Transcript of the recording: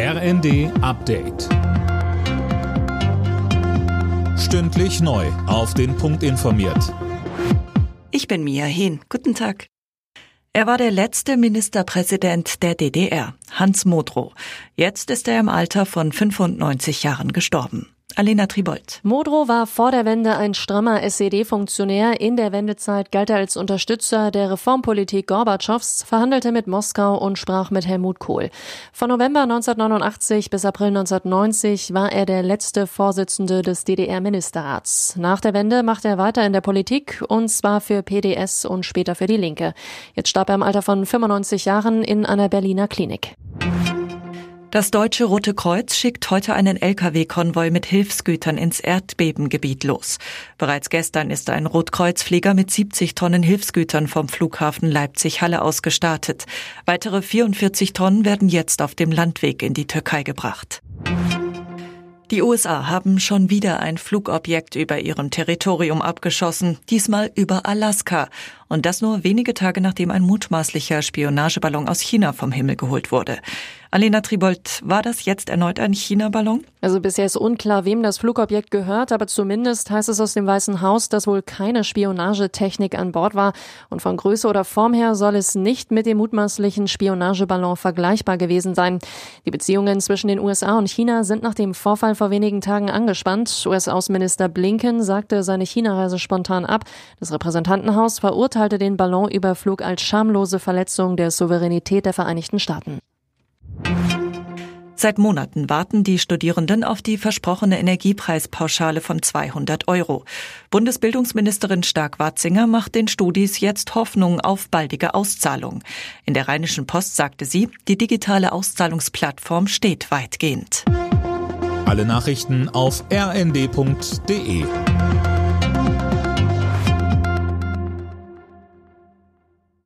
RND Update. Stündlich neu. Auf den Punkt informiert. Ich bin Mia Hehn. Guten Tag. Er war der letzte Ministerpräsident der DDR, Hans Modrow. Jetzt ist er im Alter von 95 Jahren gestorben. Alena Tribold. Modrow war vor der Wende ein strammer SED-Funktionär. In der Wendezeit galt er als Unterstützer der Reformpolitik Gorbatschows, verhandelte mit Moskau und sprach mit Helmut Kohl. Von November 1989 bis April 1990 war er der letzte Vorsitzende des DDR-Ministerrats. Nach der Wende machte er weiter in der Politik und zwar für PDS und später für die Linke. Jetzt starb er im Alter von 95 Jahren in einer Berliner Klinik. Das Deutsche Rote Kreuz schickt heute einen Lkw-Konvoi mit Hilfsgütern ins Erdbebengebiet los. Bereits gestern ist ein Rotkreuzflieger mit 70 Tonnen Hilfsgütern vom Flughafen Leipzig-Halle aus gestartet. Weitere 44 Tonnen werden jetzt auf dem Landweg in die Türkei gebracht. Die USA haben schon wieder ein Flugobjekt über ihrem Territorium abgeschossen, diesmal über Alaska. Und das nur wenige Tage nachdem ein mutmaßlicher Spionageballon aus China vom Himmel geholt wurde. Alena Tribold, war das jetzt erneut ein China-Ballon? Also bisher ist unklar, wem das Flugobjekt gehört, aber zumindest heißt es aus dem Weißen Haus, dass wohl keine Spionagetechnik an Bord war. Und von Größe oder Form her soll es nicht mit dem mutmaßlichen Spionageballon vergleichbar gewesen sein. Die Beziehungen zwischen den USA und China sind nach dem Vorfall vor wenigen Tagen angespannt. US-Außenminister Blinken sagte seine China-Reise spontan ab. Das Repräsentantenhaus verurteilte den Ballonüberflug als schamlose Verletzung der Souveränität der Vereinigten Staaten. Seit Monaten warten die Studierenden auf die versprochene Energiepreispauschale von 200 Euro. Bundesbildungsministerin Stark-Watzinger macht den Studis jetzt Hoffnung auf baldige Auszahlung. In der Rheinischen Post sagte sie, die digitale Auszahlungsplattform steht weitgehend. Alle Nachrichten auf rnd.de